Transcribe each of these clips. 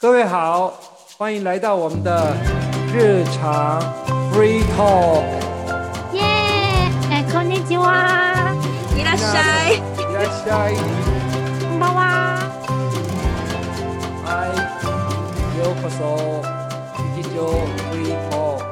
各位好，欢迎来到我们的日常 free talk。耶，哎，こんにちは，いらっしゃい。いらっしゃい。こんばんは。嗨，ようこそ日常 free talk。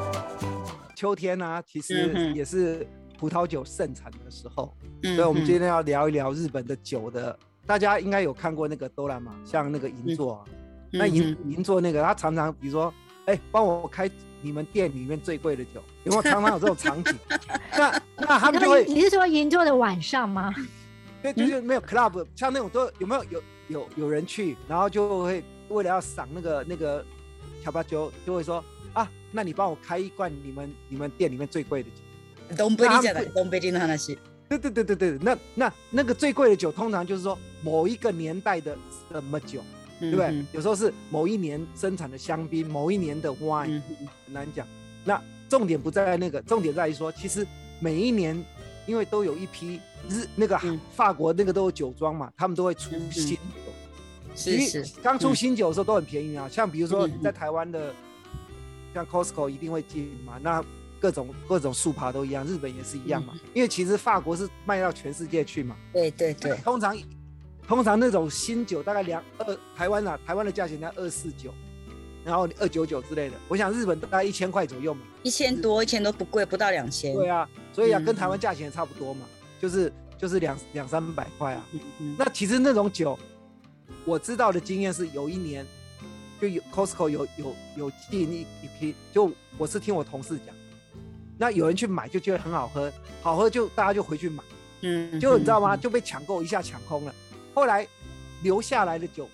秋天呢、其实嗯哼也是葡萄酒盛产的时候，嗯所以我们今天要聊一聊日本的酒的。大家应该有看过那个多兰嘛，像那个银座啊， 那银银座那个，他常常比如说，哎、帮我开你们店里面最贵的酒，有没有常常有这种场景？那那他们就会，那你是说银座的晚上吗？对，就是没有 club，像那种都有没有有有有人去，然后就会为了要赏那个那个乔巴酒，就会说啊，那你帮我开一罐你们你们店里面最贵的酒。东北じゃない。东北人の話。对对对对对，那那那个最贵的酒，通常就是说某一个年代的什么酒， 对不对？嗯有时候是某一年生产的香槟，某一年的 wine，、嗯很难讲。那重点不在那个，重点在于说，其实每一年因为都有一批日那个嗯法国那个都有酒庄嘛，他们都会出新酒。是是。刚出嗯新酒的时候都很便宜啊，像比如说在台湾的，像 Costco 一定会进嘛，那各种各种速爬都一样，日本也是一样嘛。嗯因为其实法国是卖到全世界去嘛，对对对。通常通常那种新酒大概两二台湾啊，台湾的价钱在二四九，然后二九九之类的。我想日本大概一千块左右嘛。一千多，一千多不贵，不到两千。对啊，所以啊，嗯跟台湾价钱也差不多嘛，就是就是两两三百块啊。嗯嗯那其实那种酒，我知道的经验是有一年就有 Costco 有有有进一一批，就我是听我同事讲，那有人去买就觉得很好喝，好喝就大家就回去买，嗯就你知道吗？嗯就被抢购一下抢空了，后来留下来的酒，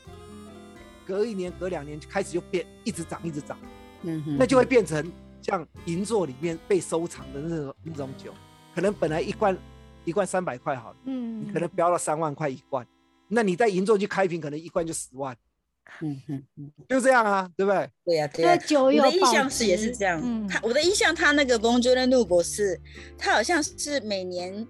隔一年隔两年就开始就变一直涨一直涨，嗯哼。那就会变成像银座里面被收藏的那种那种酒，可能本来一罐一罐三百块好了。嗯。你可能标了三万块一罐，那你在银座去开瓶，可能一罐就十万，嗯哼嗯，就这样啊，对不对？对呀对对呀。我酒有保的印象是也是值这样，嗯。他我的印象他那个 Bon j o u n 博士，他好像是每年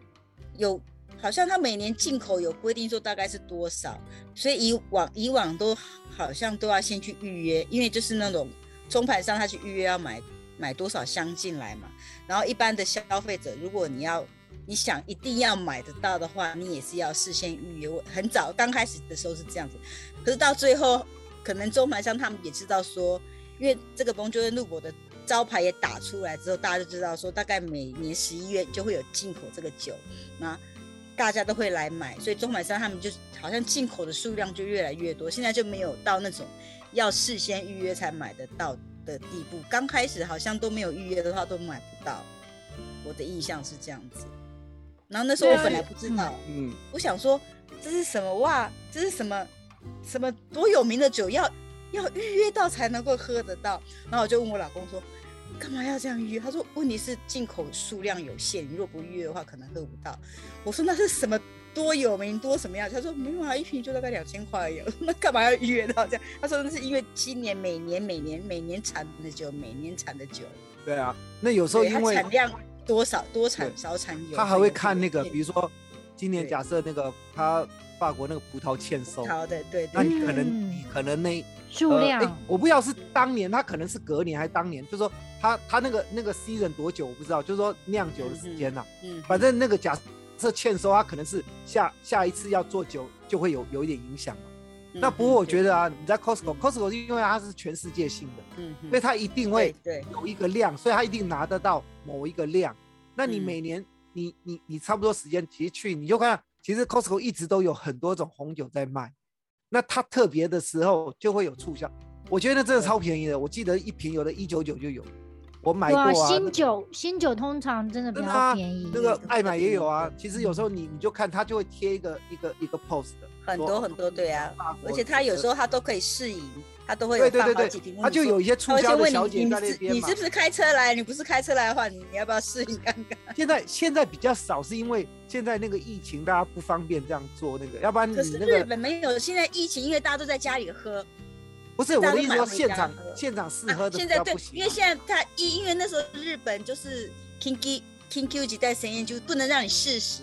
有，好像他每年进口有规定说大概是多少，所以以往以往都好像都要先去预约，因为就是那种中盘商他去预约要买买多少箱进来嘛，然后一般的消费者如果你要你想一定要买得到的话，你也是要事先预约。我很早刚开始的时候是这样子，可是到最后可能中盘商他们也知道说，因为这个 b o n j o u r 路博的招牌也打出来之后，大家就知道说，大概每年十一月就会有进口这个酒，那大家都会来买，所以中盘商他们就好像进口的数量就越来越多，现在就没有到那种要事先预约才买得到的地步。刚开始好像都没有预约的话都买不到，我的印象是这样子。然后那时候我本来不知道，嗯，我想说这是什么哇？这是什么什么多有名的酒要要预约到才能够喝得到？然后我就问我老公说，干嘛要这样预约？他说问题是进口数量有限，你如果不预约的话可能喝不到。我说那是什么多有名多什么样？他说没有啊，一瓶就大概两千块而已。那干嘛要预约到这样？他说那是因为今年每年每年每年产的酒，每年产的酒，对啊。那有时候因为产量多少多产少产有，他还会看那个，比如说今年假设那个他法国那个葡萄欠收，好的，对对。那你可能嗯。你可能那数量。我不知道是当年，他可能是隔年还是当年，就是说他他那个那个 season 多久我不知道，就是说酿酒的时间呐、嗯，反正那个假设欠收，他可能是下下一次要做酒就会有有一点影响嘛。那不过我觉得，啊，你在 Costco，Costco 是因为它是全世界性的，嗯，嗯。所以它一定会有一个量，所以它一定拿得到某一个量。那你嗯。每年你你你差不多时间其实去你就看，其实 Costco 一直都有很多种红酒在卖。那它特别的时候就会有促销，我觉得那真的超便宜的。我记得一瓶有的一九九就有，我买过啊，啊。新酒新酒通常真的比较便宜。那个爱买也有啊，其实有时候你你就看它就会贴一个一个一个 post 的，很多很多对啊而且它有时候它都可以试饮，他都会有对对对对放好几瓶，它就有一些促销的小姐你你是在那边嘛你是。不是开车来？你不是开车来的话，你你要不要试一看看？现在现在比较少，是因为现在那个疫情大家不方便这样做那个，要不然你那个日本没有，现在疫情，因为大家都在家里喝，不是我的意思说现场喝现场试喝的现在对。因为现在他因因为那时候日本就是 Kinky Kinky 几代实验就不能让你试食，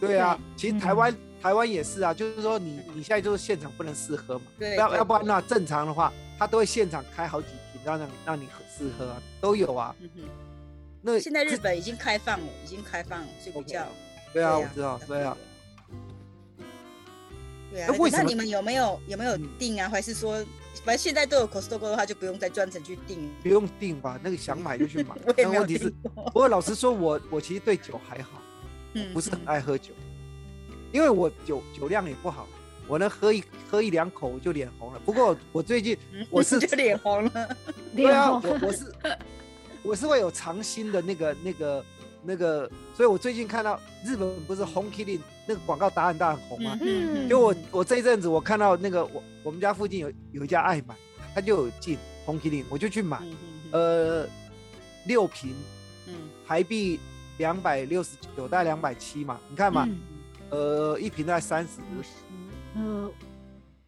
对啊，其实台湾台湾也是啊，就是说你你现在就是现场不能试喝嘛，对，要要不然那正常的话，他都会现场开好几瓶让让你让你喝试喝啊，都有啊。嗯哼那现在日本已经开放了，已经开放了，所以比 OK 较对啊，对我知道，对啊。。对啊那，你们有没有有没有嗯订啊？还是说，反正现在都有 Costco 的话，就不用再专程去订。不用订吧，那个想买就去买 但问题是，不过老实说，我我其实对酒还好，嗯不是很爱喝酒，因为我酒酒量也不好，我能喝一喝一两口我就脸红了。不过我最近嗯我是 就脸红了。对啊，我我是 我是会有尝新的那个那个那个，所以我最近看到日本不是 Home Killing 那个广告打很大很红嘛？嗯就我我这一阵子我看到那个我我们家附近有有一家爱买，他就有进 Home Killing，我就去买，嗯呃，六瓶嗯台币两百六十九，大概两百七嘛，你看嘛，嗯呃，一瓶大概三十五十，呃，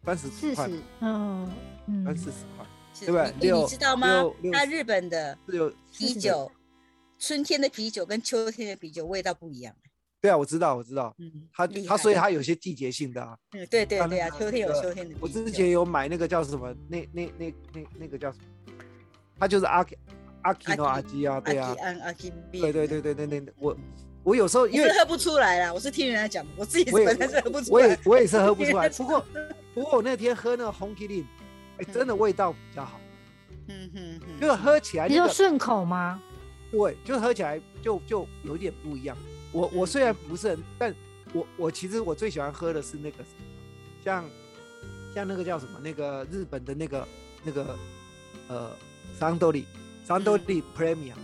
三十，四十，嗯嗯，三四十块，对不对你六你知道吗六？六它日本的有啤酒，春天的啤酒跟秋天的啤酒味道不一样。对啊，我知道我知道，嗯，它它所以它有些季节性的啊。嗯，对对对啊，秋天有秋天的。我之前有买那个叫什么，那那那那那个叫什么？它就是阿阿基诺阿基啊，对啊阿基对对对对对，对我我有时候因为喝不出来啦，我是听人家讲，我自己本身是喝不出来我来。也我也是喝不出来，不过不过我那天喝那个红 K 令，哎，真的味道比较好，嗯哼哼，就是喝起来那个你说顺口吗？对，就喝起来就就有点不一样。我我虽然不是很，但我我其实我最喜欢喝的是那个什么，像像那个叫什么，那个日本的那个那个呃桑多利桑多利 Premium，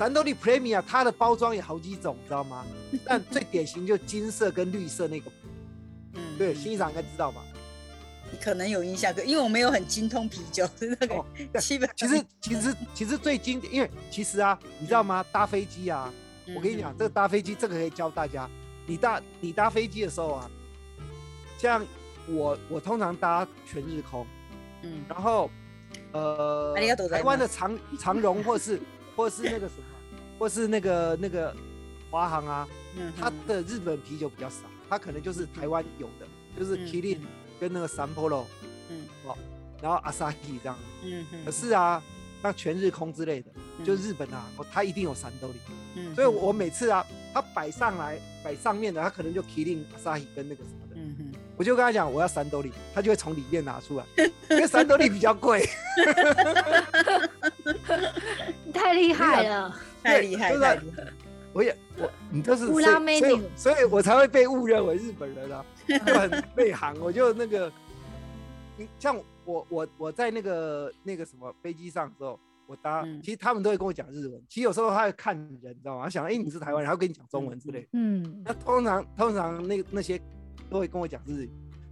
哎，桑多利 Premium 它的包装有好几种，你知道吗？但最典型就金色跟绿色那个，嗯对，嗯欣赏应该知道吧？可能有印象，可因为我没有很精通啤酒，是那个哦对基本其实其实其实最经典，因为其实啊，你知道吗？搭飞机啊，嗯我跟你讲，这个搭飞机，这个可以教大家。你搭你搭飞机的时候啊，像我我通常搭全日空，嗯然后呃ありがとうございます台湾的长长荣或是或是那个什么， 或是那个那个华航啊，嗯它的日本啤酒比较少，它可能就是台湾有的，就是嗯 Kirin 跟那个 San Polo 嗯。哦，然后 Asahi 这样。嗯嗯，可是啊，那全日空之类的，就嗯日本啊，哦它一定有三兜里。嗯，所以我每次啊，他摆上来摆上面的，他可能就 Killing、Asahi 跟那个什么的，嗯哼，我就跟他讲我要三兜里，他就会从里面拿出来，因为三兜里比较贵。你 太厉害了，对 太厉害就是太厉害，我也我你就是乌所以拉梅尼所以所以我才会被误认为日本人啊，就很内行。我就那个，你像我我我在那个那个什么飞机上的时候，我搭，嗯其实他们都会跟我讲日文，其实有时候他会看人，你知道吗？他想哎、你是台湾人，他会跟你讲中文之类。嗯那通常通常那那些都会跟我讲日语，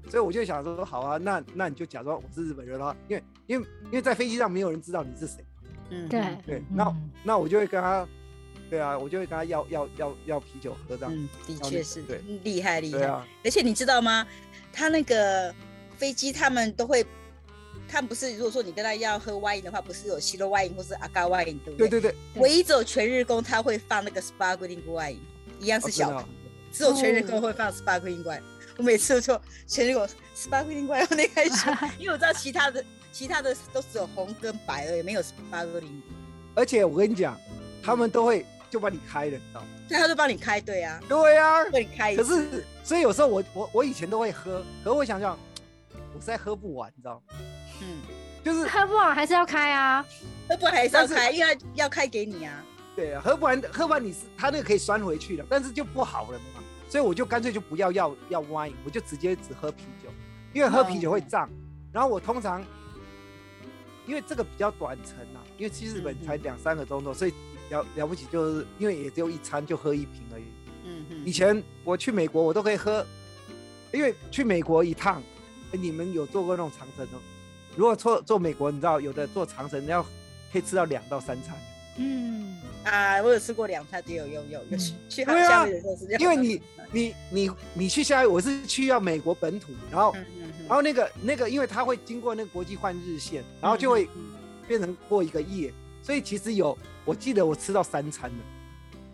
所以我就想说，好啊，那那你就假装我是日本人啦，因为因为因为在飞机上没有人知道你是谁，嗯对对，那嗯那我就会跟他，对啊，我就会跟他要要要要啤酒喝这样，嗯，的确是对厉害厉害，对啊，而且你知道吗？他那个飞机他们都会。他们不是，如果说你跟他要喝 wine 的话，不是有西罗 wine 或是阿嘎 wine，对不对？对对对，唯一只有全日工他会放那个 sparkling wine，一样是哦小只有全日工会放 sparkling wine。我每次就全日工 sparkling wine 我那开始，因为我知道其他的其他的都只有红跟白而已，没有 sparkling。而且我跟你讲，他们都会就把你开了，你知道吗？对他就帮你开，对啊，对啊，帮你开可。是所以有时候我我我以前都会喝，可是我想想，我实在喝不完，你知道吗？嗯，就是喝不完还是要开啊。喝不完还是要开，因为他要开给你啊。对啊，喝不完喝不完你是他那个可以酸回去的，但是就不好了嘛，所以我就干脆就不要要要 wine，我就直接只喝啤酒，因为喝啤酒会胀。然后我通常因为这个比较短程啊，因为去日本才两三个钟头，所以了了不起就是因为也只有一餐就喝一瓶而已。嗯嗯以前我去美国我都可以喝，因为去美国一趟，你们有坐过那种长程的？如果坐坐美国，你知道有的坐长程要可以吃到两到三餐。嗯，啊，我有吃过两餐，有有有有去去夏威夷的时候是这样。因为你你你你去夏威夷，我是去要美国本土，然后嗯嗯嗯然后那个那个，因为它会经过那个国际换日线，然后就会嗯变成过一个夜，所以其实有我记得我吃到三餐的，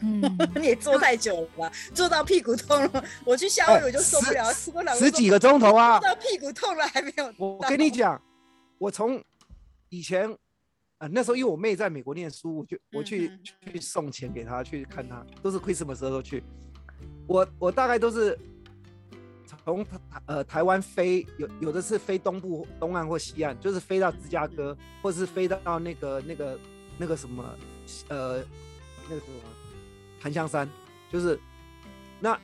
嗯，你也坐太久了吧？坐到屁股痛了。我去夏威夷我就受不了，我老公说十几个钟头啊坐！到屁股痛了还没有。我跟你讲，我从以前，呃，那时候因为我妹在美国念书，我就我去、嗯去送钱给她去看她，都是 Christmas 时候去。我我大概都是从台呃台湾飞，有有的是飞东部东岸或西岸，就是飞到芝加哥，或是飞到那个那个那个什么呃那个什么檀香山，就是那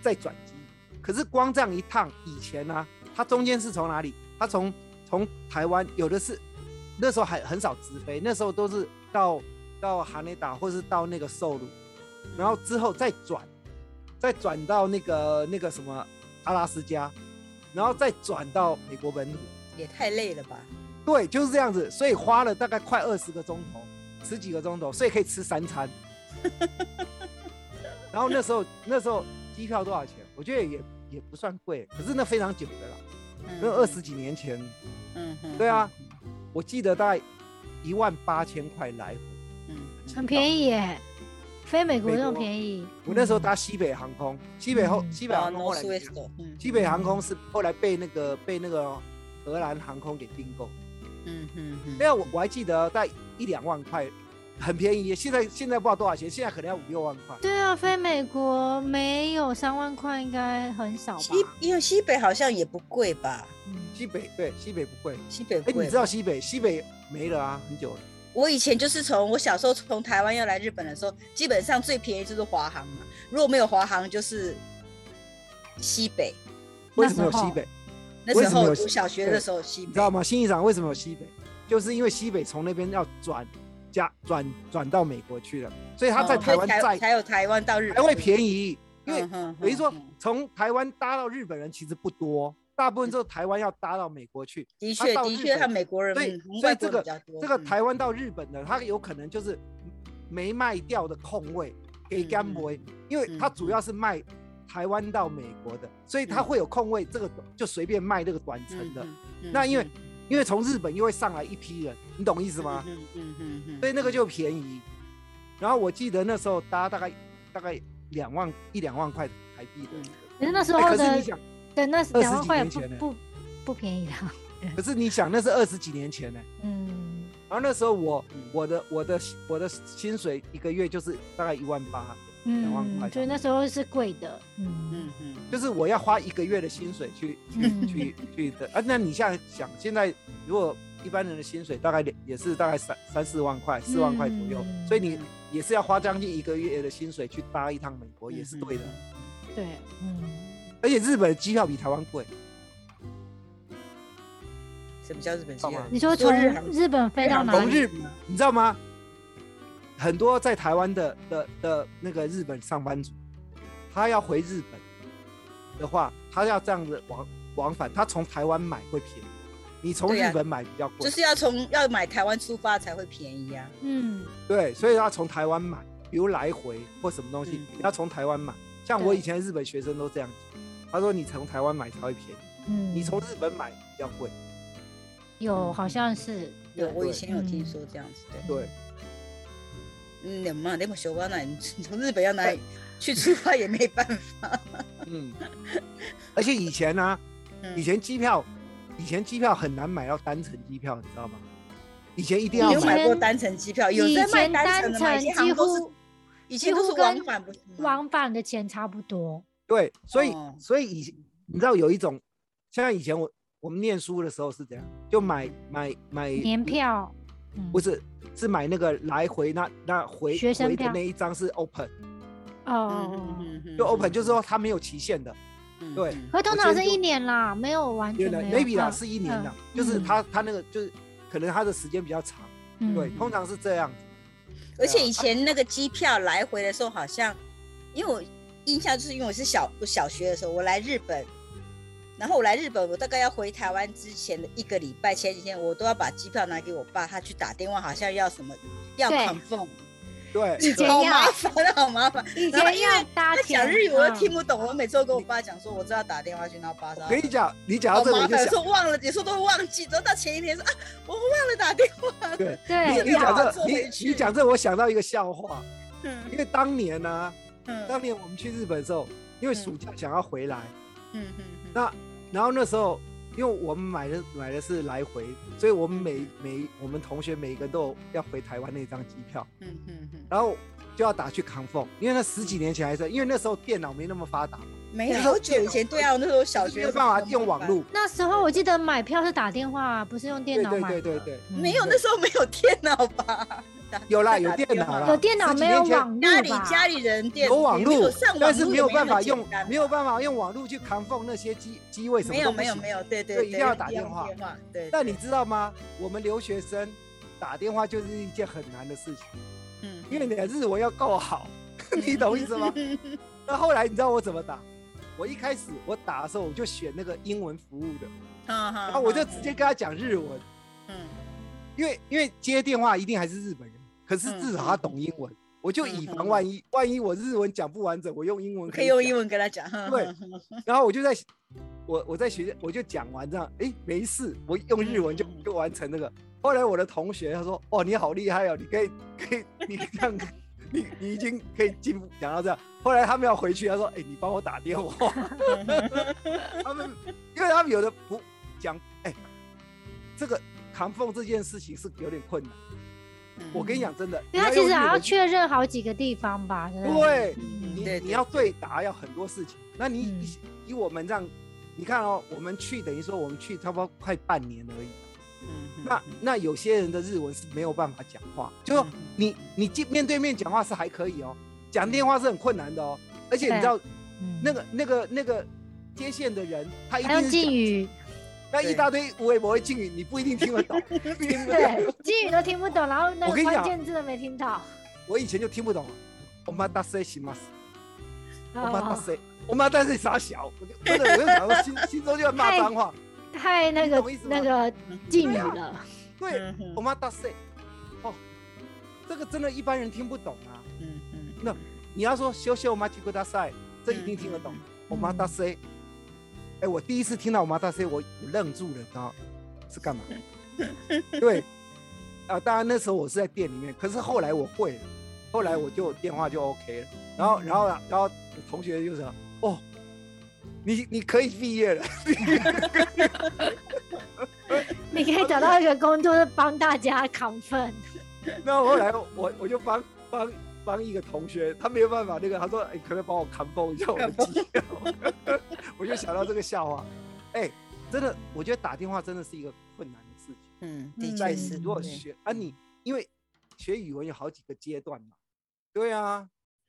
再转机。可是光这样一趟，以前呢、它中间是从哪里？它从从台湾有的是那时候还很少直飞，那时候都是到到哈内达或是到那个寿鲁，然后之后再转，再转到那个那个什么阿拉斯加，然后再转到美国本土。也太累了吧？对，就是这样子，所以花了大概快二十个钟头，十几个钟头，所以可以吃三餐。然后那时候那时候机票多少钱？我觉得也也不算贵，可是那非常久的啦，嗯那二十几年前，嗯嗯对啊，我记得大概一万八千块来回。嗯很便宜耶，飞美国那么便宜。我那时候搭西北航空，西北后嗯西北哦航空后来嗯西北航空是后来被那个被那个荷兰航空给并购。嗯嗯嗯，对啊，我我还记得大概一两万块，很便宜。现在现在不知道多少钱，现在可能要五六万块。对啊，飞美国没有三万块，应该很少吧西？因为西北好像也不贵吧？嗯西北对西北不贵，哎、西北贵吧。你知道西北西北没了啊，很久了。我以前就是从我小时候从台湾要来日本的时候，基本上最便宜就是华航嘛，如果没有华航就是西北。为什么有西北？那时候读小学的时候西北你知，道吗？新一长为什么有西北？就是因为西北从那边要转加转转到美国去了，所以他在台湾在才有台湾到日本，还会便宜。因为等于说从台湾搭到日本人其实不多，大部分都是台湾要搭到美国去。的确的确，本他美国人所以所以这个。这个嗯台湾到日本的，他有可能就是没卖掉的空位给嗯干博，因为他主要是卖台湾到美国的，所以他会有空位，这个就随便卖这个短程的。那因为嗯因为从日本又会上来一批人，你懂意思吗？嗯嗯嗯嗯，所以那个就便宜。然后我记得那时候搭大概大概两万一两万块台币的嗯可是那时哎候的可是你想，对那20两万块也几年前呢不不不便宜啦。可是你想，那是二十几年前呢。嗯，然后那时候我嗯我的我的我的薪水一个月就是大概一万八，两万块嗯，所以那时候是贵的。嗯嗯嗯，就是我要花一个月的薪水去去嗯去去的啊。那你现在想，现在如果一般人的薪水大概也是大概三三四万块，四万块左右，嗯所以你也是要花将近一个月的薪水去搭一趟美国，也是对的。对，嗯，而且日本的机票比台湾贵，什么叫日本机票？你说从日航日本飞到哪里？从日本你知道吗？很多在台湾的的的那个日本上班族，他要回日本的话，他要这样子往往返，他从台湾买会便宜，你从日本买比较贵。就是要从要买台湾出发才会便宜啊。嗯，对，所以要从台湾买，比如来回或什么东西，嗯要从台湾买。像我以前日本学生都这样讲，他说你从台湾买才会便宜，嗯，你从日本买比较贵。有好像是有，我以前有听嗯说这样子，对。对，嗯，你嘛，那么小关那你从日本要哪里去出发也没办法。嗯，而且以前呢、嗯以前机票，以前机票很难买到单程机票，你知道吗？以前一定要买买过单程机票？有以在卖前单程的吗？以单程几前都是乎以前都是几乎跟往返，不是吗？往返的钱差不多。对，所以、哦。所以以你知道有一种，像以前我我们念书的时候是怎样，就买买买年，票，嗯。不是是买那个来回那那回回的学生票那一张是 open，哦。就 open 就是说它没有期限的，对嗯。可通常是一年啦，没有完全没有。，maybe 啦嗯是一年的，嗯就是嗯。它它那个就是可能他的时间比较长，嗯对，通常是这样子。而且以前那个机票来回的时候，好像因为我印象就是因为我是小我小学的时候，我来日本，然后我来日本，我大概要回台湾之前的一个礼拜，前几天我都要把机票拿给我爸，他去打电话，好像要什么要对。confirm，对，以前好麻烦，好麻烦。以然后因为他讲日语我又嗯听不懂，我每次都跟我爸讲说，我知道打电话去，然后爸说跟你讲，你讲到这个我就想时，候忘了，有时候都会忘记，等到前一天说啊，我忘了打电话。对，对。你你讲这，你你讲这，我想到一个笑话，嗯。因为当年呢、嗯。当年我们去日本的时候，因为暑假想要回来，嗯嗯那然后那时候因为我们买的买的是来回，所以我们每每我们同学每一个都要回台湾那张机票，嗯嗯嗯，然后就要打去扛凤，因为那十几年前还是因为那时候电脑没那么发达嘛，没有好久以前，对啊，我那时候小学没有办法用网络。那时候我记得买票是打电话，不是用电对脑买的。对对对对，嗯。没有，那时候没有电脑吧？打有啦有电脑话啦有电脑没有网家里？家里人电有网也没有络，但是没有办法用没有办法用网络去扛缝那些机机位什么没有都没有没有，对对对一定要打电话，对。但你知道吗？我们留学生打电话就是一件很难的事情，嗯因为你的日文要够好，你懂意思吗？那后来你知道我怎么打？我一开始我打的时候我就选那个英文服务的，然然后我就直接跟他讲日文，嗯因为因为接电话一定还是日本人，可是至少他懂英文，我就以防万一，万一我日文讲不完整，我用英文讲可以用英文跟他讲，对 然后我就在，我我在学校我就讲完这样，哎，没事，我用日文就完成那个。后来我的同学他说，哦，你好厉害哦，你可以可以你这样，你你已经可以进步讲到这样。后来他们要回去，他说，哎，你帮我打电话。他们因为他们有的不讲，哎，这个扛缝这件事情是有点困难。我跟你讲真的，因为他其实还要确认好几个地方吧？对你你要对答要很多事情。那你嗯以以我们这样，你看哦，我们去等于说我们去差不多快半年而已。那那有些人的日文是没有办法讲话，就说你你见面对面讲话是还可以哦，讲电话是很困难的哦。而且你知道嗯那个那个那个接线的人，他一定是讲，敬语，那一大堆无为不会敬语，你不一定 听得懂。对，敬语都听不懂，然后那个关键字都没听到。我以前就听不懂。我妈大塞行吗？我妈大哦塞，我妈大塞傻小，我就真的我就想说心 心中就要骂脏话。太那个那个敬语了。对，嗯我妈大塞，哦，这个真的一般人听不懂啊。嗯嗯那你要说修修马吉古大赛，这一定听得懂。我妈大塞，哎，我第一次听到我妈大塞，我我愣住了，你知道是干嘛？对，啊，当然那时候我是在店里面，可是后来我会了，后来我就电话就 OK 了。然后，然后，然后同学就说：“哦，你你可以毕业了。你可以找到一个工作是帮大家扛分。”然后后来我我就帮帮帮一个同学，他没有办法那个，他说：“哎，可不可以帮我扛崩一下我的机票？” 我就想到这个笑话。哎，真的，我觉得打电话真的是一个困难的事情。嗯，的在确是。如果对学啊，你因为学语文有好几个阶段嘛。对啊，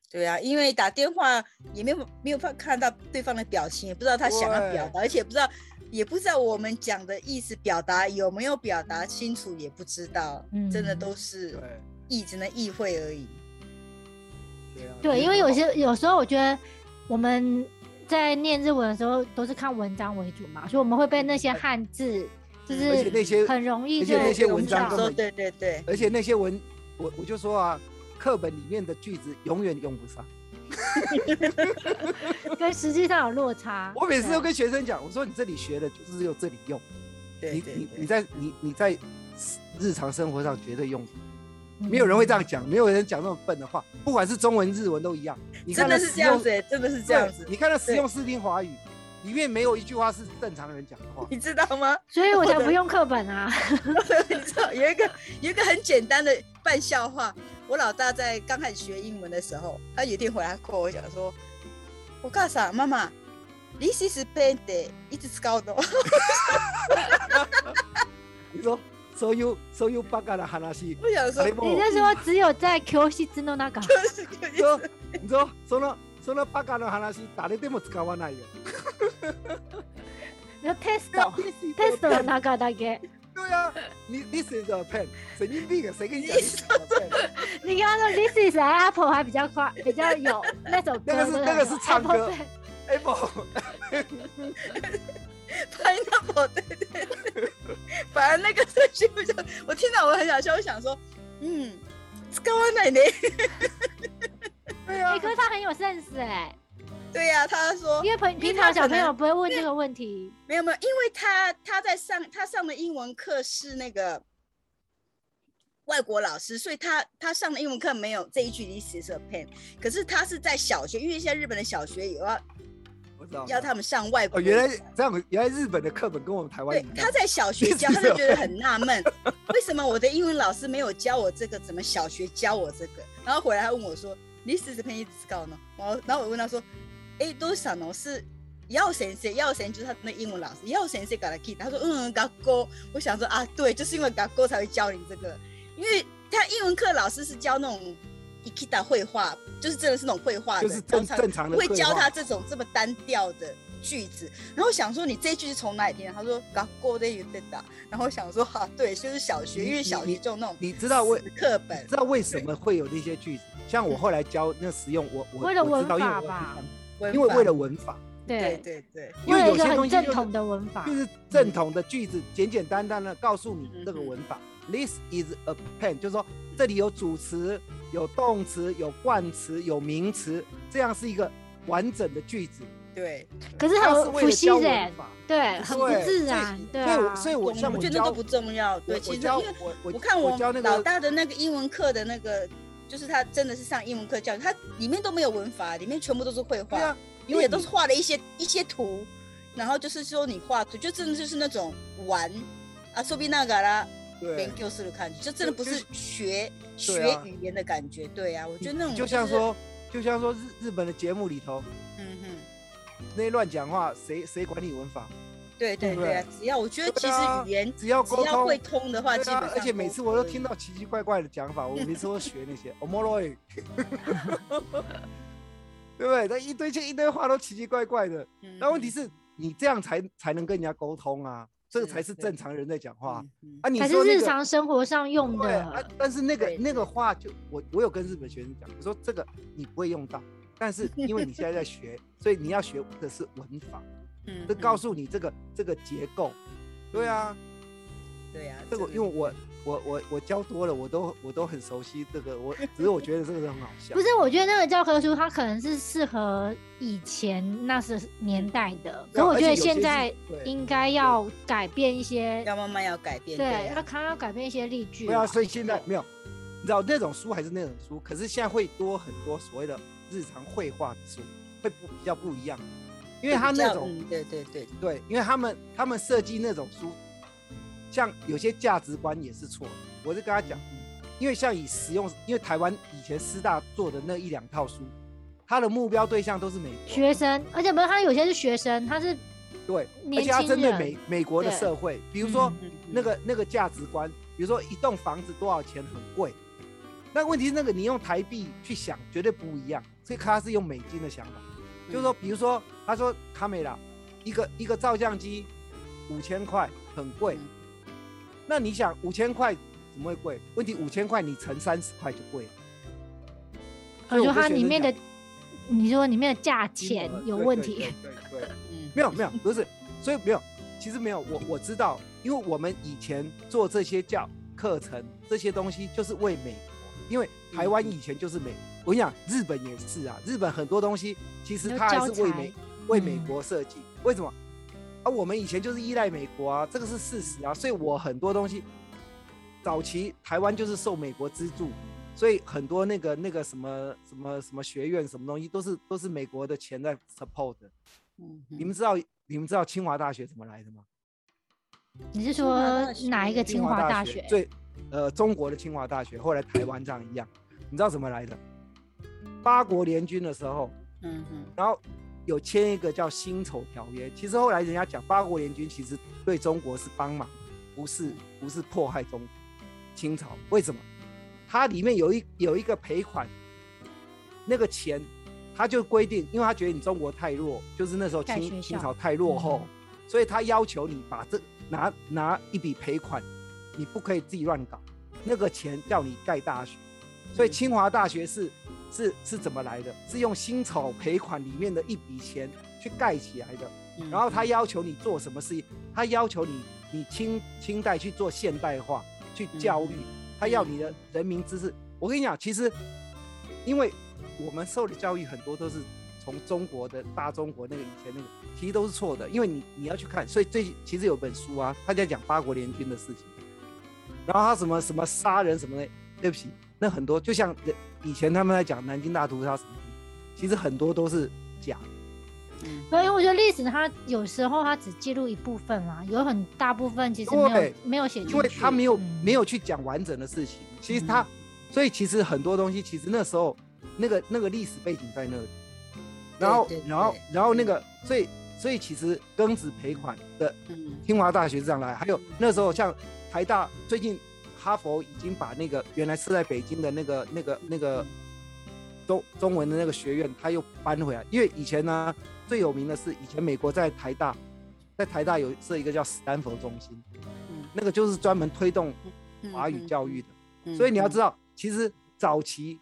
对啊，因为打电话也没有没有办法看到对方的表情，也不知道他想要表达，而且不知道也不知道我们讲的意思表达有没有表达清楚，也不知道，真的嗯都是对意只能意会而已。对啊。对，因为有些有时候我觉得我们在念日文的时候都是看文章为主嘛，所以我们会被那些汉字就嗯是而且那些很容易就而且那些文章根本说对对对，而且那些文，我我就说啊，课本里面的句子永远用不上。跟实际上有落差。我每次都跟学生讲，我说你这里学的就是只有这里用，你对对对你你在你你在日常生活上绝对用没有人会这样讲，没有人讲那么笨的话，不管是中文、日文都一样。你看真的是这样子、欸，真的是这样子。你看那实用视听华语里面没有一句话是正常人讲的话。你知道吗？所以我才不用课本啊。你知道有一个有一个很简单的半笑话。我老大在刚开始学英文的时候，他有一天回来跟我讲说：“我告诉妈妈，this is pen de，一直 scout 你说そういう、そういうバカな話。それも私は只有在教室の中。そう、その、そのバカの話、誰でも使わないよ。テスト、テストの中だけ。对啊，this is a pen，神经病啊，谁跟你讲 this S 你刚刚说 this is an apple 还比较快，比较有那首歌。那个是那个是唱歌，apple。pineapple，对对对。反而那个社区比较，我听到我很想笑，我想说，嗯，scout 奶奶，对啊。哎，，可是他很有 sense 哎，对呀、他说因为平平常小朋友不会问这个问题。没有没有，因为他他在上他上的英文课是那个外国老师，所以他他上的英文课没有这一句 this is a pen，可是他是在小学，因为现在日本的小学也要我知道。要他们上外国哦，原来这样，原来日本的课本跟我们台湾对。他在小学教，他就觉得很纳闷，为什么我的英文老师没有教我这个？怎么小学教我这个？然后回来他问我说：“This is pen is go 呢？”然后然后我问他说：“哎，多少呢？是要先生，要先生就是他那英文老师，要先生给他 key。”他说：“嗯，嘎哥。”我想说啊，对，就是因为嘎哥才会教你这个，因为他英文课老师是教那种ikita 绘画，就是真的是那种绘画的，就是正然后他正常的会教绘画他这种这么单调的句子，然后想说你这一句是从哪里听的？他说“学校で言ってた”，然后想说哈、对，就是小学，你因为小你学就那种你知道为死课本你知道为什么会有那些句子？像我后来教那实用，我我为了我知道文因为我去法吧看文法因为为了文法，对对，对对，因为有为了一个些东西就是很正统的文法就，是正统的句子，简简单单的告诉你嗯这个文法。This is a pen，就是说这里有主词、 有动词、有冠词、有名词，这样是一个完整的句子。对，可是很不吸为了教文，法。对，很不自然，对所以所以我像我觉得都不重要。对，其实因我我我我看我老大的那个英文课的那个，就是他真的是上英文课教，他里面都没有文法，里面全部都是绘画。因为也都是画了一些一些图，然后就是说你画图，就真的就是那种玩啊，说不定那个啦，对研究式的感觉，就真的不是是学学语言的感觉。对啊，我觉得那种就像，说就像说日日本的节目里头嗯哼，那些乱讲话，谁谁管你文法？对对对啊对，只要我觉得其实语言只要沟通只要会通的话，啊基本上而且每次我都听到，奇奇怪怪的讲法，我每次都学那些 o m o r o i 对不对？那一堆这一堆话都奇奇怪怪的。嗯那问题是你这样才才能跟人家沟通啊，这个才是是正常人在讲话啊。你才是日常生活上用对啊的，，但是那个那个话就我我有跟日本学生讲，我说这个你不会用到，但是因为你现在在 学，所以你要学的是文法，嗯就告嗯诉你这个这个结构。对啊，对啊，这个因为我我我我教多了，我都我都很熟悉这个，我只是我觉得这个很好笑不。是，我觉得那个教科书它可能是适合以前那是年代的，可我觉得现在应该要改变一些，要慢慢要改变，对，啊要看要改变一些例句对啊，啊。所以现在没有，你知道那种书还是那种书，可是现在会多很多所谓的日常绘画的书，会不比较不一样，因为他那种嗯对对对，对，因为他们他们设计那种书，像有些价值观也是错的。我就跟他讲，因为像以实用，因为台湾以前师大做的那一两套书，他的目标对象都是美国，学生，而且不是他有些是学生，他是对，而且他针对美美国的社会，比如说那个那个价值观，比如说一栋房子多少钱很贵，那问题是那个你用台币去想绝对不一样，所以他是用美金的想法。就是说，比如说，他说卡美拉一个一个照相机五千块很贵，嗯那你想五千块怎么会贵？问题五千块你乘三十块就贵了。所我觉得以我跟学生讲它里面的，你说里面的价钱有问题对。对没有没有，不是，所以没有，其实没有，我我知道，因为我们以前做这些教课程这些东西，就是为美国，因为台湾以前就是美，我跟你讲，日本也是啊，日本很多东西其实它还是为美为美嗯国设计，为什么？啊，我们以前就是依赖美国啊，这个是事实啊，所以我很多东西，早期台湾就是受美国资助，所以很多那个那个什么什么什么学院什么东西都是都是美国的钱在 support 的。嗯你们知道你们知道清华大学怎么来的吗？你是说哪一个清华大学？最呃中国的清华大学，后来台湾这样一样，你知道怎么来的？八国联军的时候，嗯哼然后有签一个叫辛丑条约。其实后来人家讲八国联军其实对中国是帮忙，不是不是迫害中清朝。为什么？它里面有一有一个赔款，那个钱他就规定，因为他觉得你中国太弱，就是那时候清清朝太落后，所以他要求你把这拿拿一笔赔款，你不可以自己乱搞，那个钱叫你盖大学。所以清华大学是是是怎么来的？是用薪酬赔款里面的一笔钱去盖起来的。嗯然后他要求你做什么事情？他要求你你清清代去做现代化，去教育，他要你的人民知识。我跟你讲，其实因为我们受的教育很多都是从中国的大中国那个以前那个，其实都是错的。因为你你要去看，所以最其实有本书啊，他在讲八国联军的事情。然后他什么什么杀人什么的，对不起，那很多就像以前他们在讲南京大屠杀什么，其实很多都是假的。对，因为我觉得历史它有时候它只记录一部分啦，有很大部分其实没有对没有写进去，因为他没有、嗯。没有去讲完整的事情，其实他，所以其实很多东西，其实那时候那个那个历史背景在那里，然后然后然后那个，所以所以其实庚子赔款的嗯。清华大学这样来，还有那时候像台大最近哈佛已经把那个原来是在北京的那个那个那个中中文的那个学院，他又搬回来，因为以前呢最有名的是以前美国在台大，在台大有设一个叫史丹佛中心，嗯。那个就是专门推动华语教育的，所以你要知道，其实早期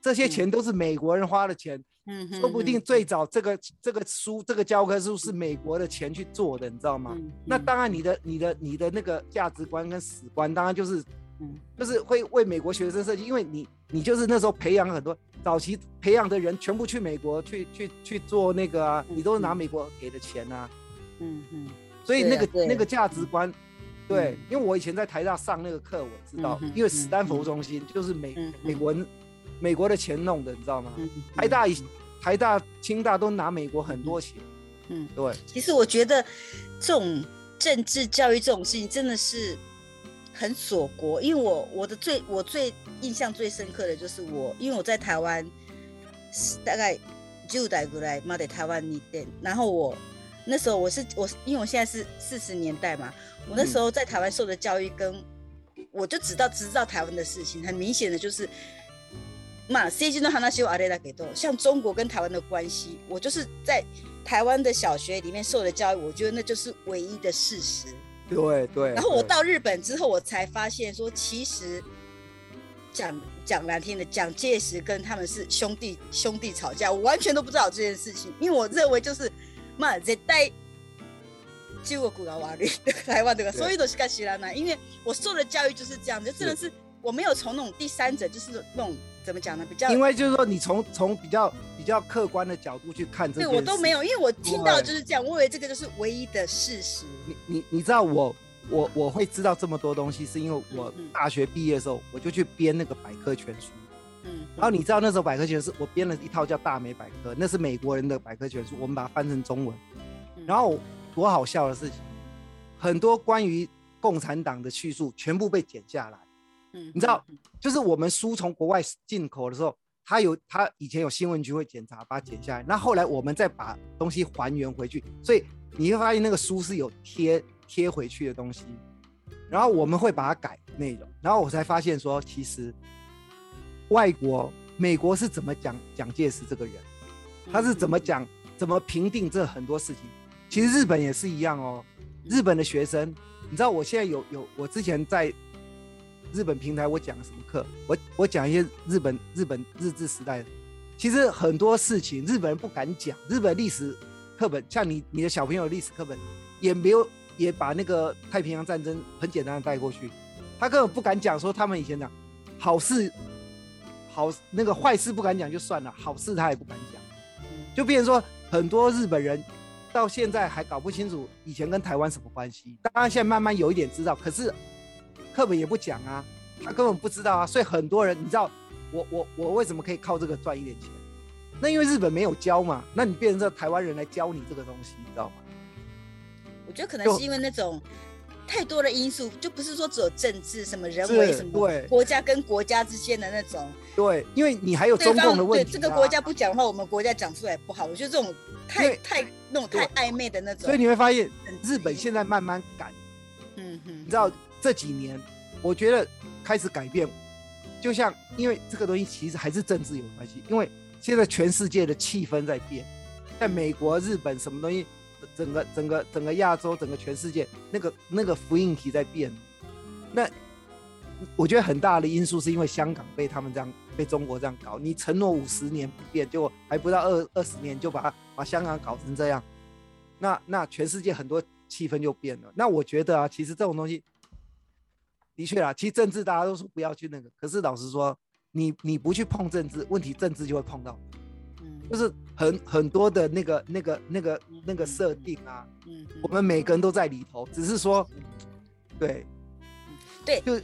这些钱都是美国人花的钱，嗯，嗯说不定最早这个这个书这个教科书是美国的钱去做的，你知道吗？嗯。那当然，你的你的你的那个价值观跟史观，当然就是嗯。就是会为美国学生设计，因为你你就是那时候培养很多早期培养的人，全部去美国去去去做那个啊，你都是拿美国给的钱啊，嗯嗯所以那个、那个价值观，对嗯，因为我以前在台大上那个课，我知道，嗯因为史丹佛中心就是美、嗯美国人美国的钱弄的，你知道吗？嗯，台大以台大、清大都拿美国很多钱，嗯，对，其实我觉得这种政治教育这种事情真的是很锁国，因为我我的最我最印象最深刻的就是我，因为我在台湾大概就代过来妈的台湾你店，然后我那时候我是我因为我现在是四十年代嘛，我那时候在台湾受的教育跟我就知道知道台湾的事情，很明显的就是。嘛，政治の話をあれだけど，像中国跟台湾的关系，我就是在台湾的小学里面受的教育，我觉得那就是唯一的事实。 对对。然后我对到日本之后，我才发现说，其实讲讲难听的，蒋介石跟他们是兄弟兄弟吵架，我完全都不知道这件事情，因为我认为就是嘛，絶対中国が悪い，台湾这个，对所以都是か知らない。因为我受的教育就是这样，就真的是我没有从那种第三者，就是那种 怎么讲呢，比较因为就是说，你从从比较比较客观的角度去看这对我都没有，因为我听到就是这样，我以为这个就是唯一的事实。你你你知道我我我会知道这么多东西，是因为我大学毕业的时候，我就去编那个百科全书。嗯，然后你知道那时候百科全书，我编了一套叫大美百科，那是美国人的百科全书，我们把它翻成中文。嗯然后多好笑的事情，很多关于共产党的叙述全部被剪下来。嗯你知道，就是我们书从国外进口的时候，他有他以前有新闻局会检查，把它剪下来。那后来我们再把东西还原回去，所以你会发现那个书是有贴贴回去的东西。然后我们会把它改内容，然后我才发现说，其实外国美国是怎么讲蒋介石这个人，他是怎么讲怎么评定这很多事情。其实日本也是一样哦，日本的学生，你知道我现在有有我之前在日本平台我讲什么课？我我讲一些日本日本日治时代的，其实很多事情日本人不敢讲，日本历史课本像你你的小朋友历史课本也没有也把那个太平洋战争很简单的带过去，他根本不敢讲说他们以前讲好事好那个坏事不敢讲就算了，好事他也不敢讲，就变成说很多日本人到现在还搞不清楚以前跟台湾什么关系。当然现在慢慢有一点知道，可是课本也不讲啊，他根本不知道啊。所以很多人你知道，我我我为什么可以靠这个赚一点钱？那因为日本没有教嘛，那你变成这台湾人来教你这个东西，你知道吗？我觉得可能是因为那种太多的因素，就不是说只有政治什么人为什么对国家跟国家之间的那种。对，因为你还有中共的问题、啊。对这个国家不讲的话，我们国家讲出来不好。我觉得这种太太那种太暧昧的那种。所以你会发现日本现在慢慢改，嗯哼，你知道这几年，我觉得开始改变，就像因为这个东西其实还是政治有关系，因为现在全世界的气氛在变，在美国、日本什么东西，整个整个整个亚洲、整个全世界那个那个福音体在变，那我觉得很大的因素是因为香港被他们这样被中国这样搞，你承诺五十年不变，结果还不到二二十年就把它把香港搞成这样，那那全世界很多气氛就变了。那我觉得啊，其实这种东西的确啊，其实政治大家都说不要去那个，可是老实说，你你不去碰政治，问题政治就会碰到，嗯。就是很很多的那个那个那个那个设定啊，嗯我们每个人都在里头，只是说，对对就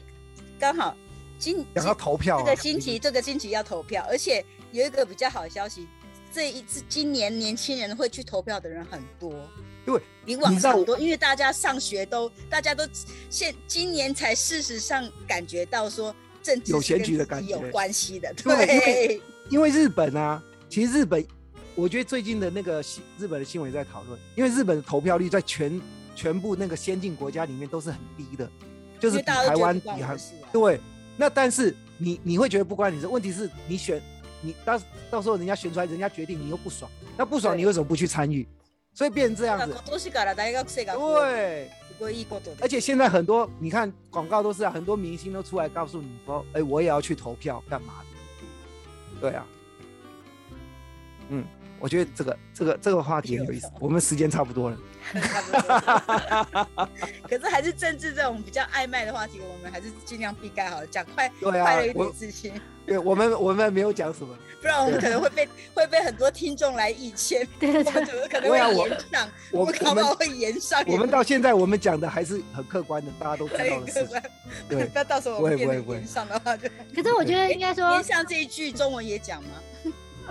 刚好今想要投票、啊，这个星期这个星期要投票，而且有一个比较好的消息，这一次今年年轻人会去投票的人很多。因为，比往常多，因为大家上学都，大家都现今年才事实上感觉到说政治有选举的感觉有关系的，对，因为因为日本啊，其实日本，我觉得最近的那个新日本的新闻在讨论，因为日本的投票率在全全部那个先进国家里面都是很低的，就是比台湾比还对，那但是你你会觉得不关你事，问题是你选你到到时候人家选出来，人家决定你又不爽，那不爽你为什么不去参与？所以变成这样子。对，而且现在很多，你看广告都是啊，很多明星都出来告诉你说，哎，我也要去投票，干嘛的？对啊，嗯，我觉得这个这个这个话题很有意思。我们时间差不多了。可是还是政治这种比较暧昧的话题，我们还是尽量避开好了，讲快快了一点事情。对我们我们没有讲什么，不然我们可能会被会被很多听众来意见，对对对，可能会延上，我们可能会延上。我们到现在我们讲的还是很客观的，大家都知道的事情。对，那到时候我们延上的话就。可是我觉得应该说，延上这一句中文也讲吗？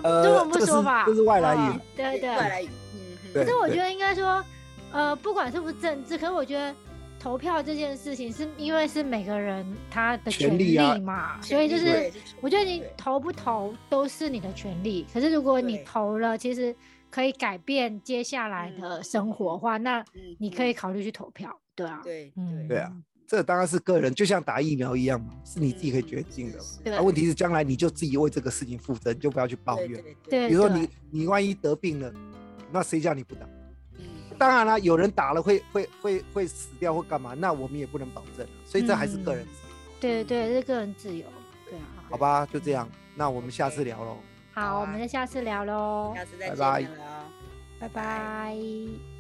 呃，中文不说吧，这是外来语。对对，外来语。嗯。可是我觉得应该说。呃，不管是不是政治，可是我觉得投票这件事情是因为是每个人他的权利嘛，所以就是我觉得你投不投都是你的权利。可是如果你投了，其实可以改变接下来的生活的话，那你可以考虑去投票，对啊，对，嗯，对啊，这当然是个人，就像打疫苗一样嘛，是你自己可以决定的。对，问题是将来你就自己为这个事情负责，你就不要去抱怨。对，比如说你你万一得病了，那谁叫你不打？当然了，有人打了会会会会死掉或干嘛，那我们也不能保证，所以这还是个人自由。对对，是个人自由。对啊。好吧，就这样，那我们下次聊喽。好，我们就下次聊喽。下次再见拜。拜拜。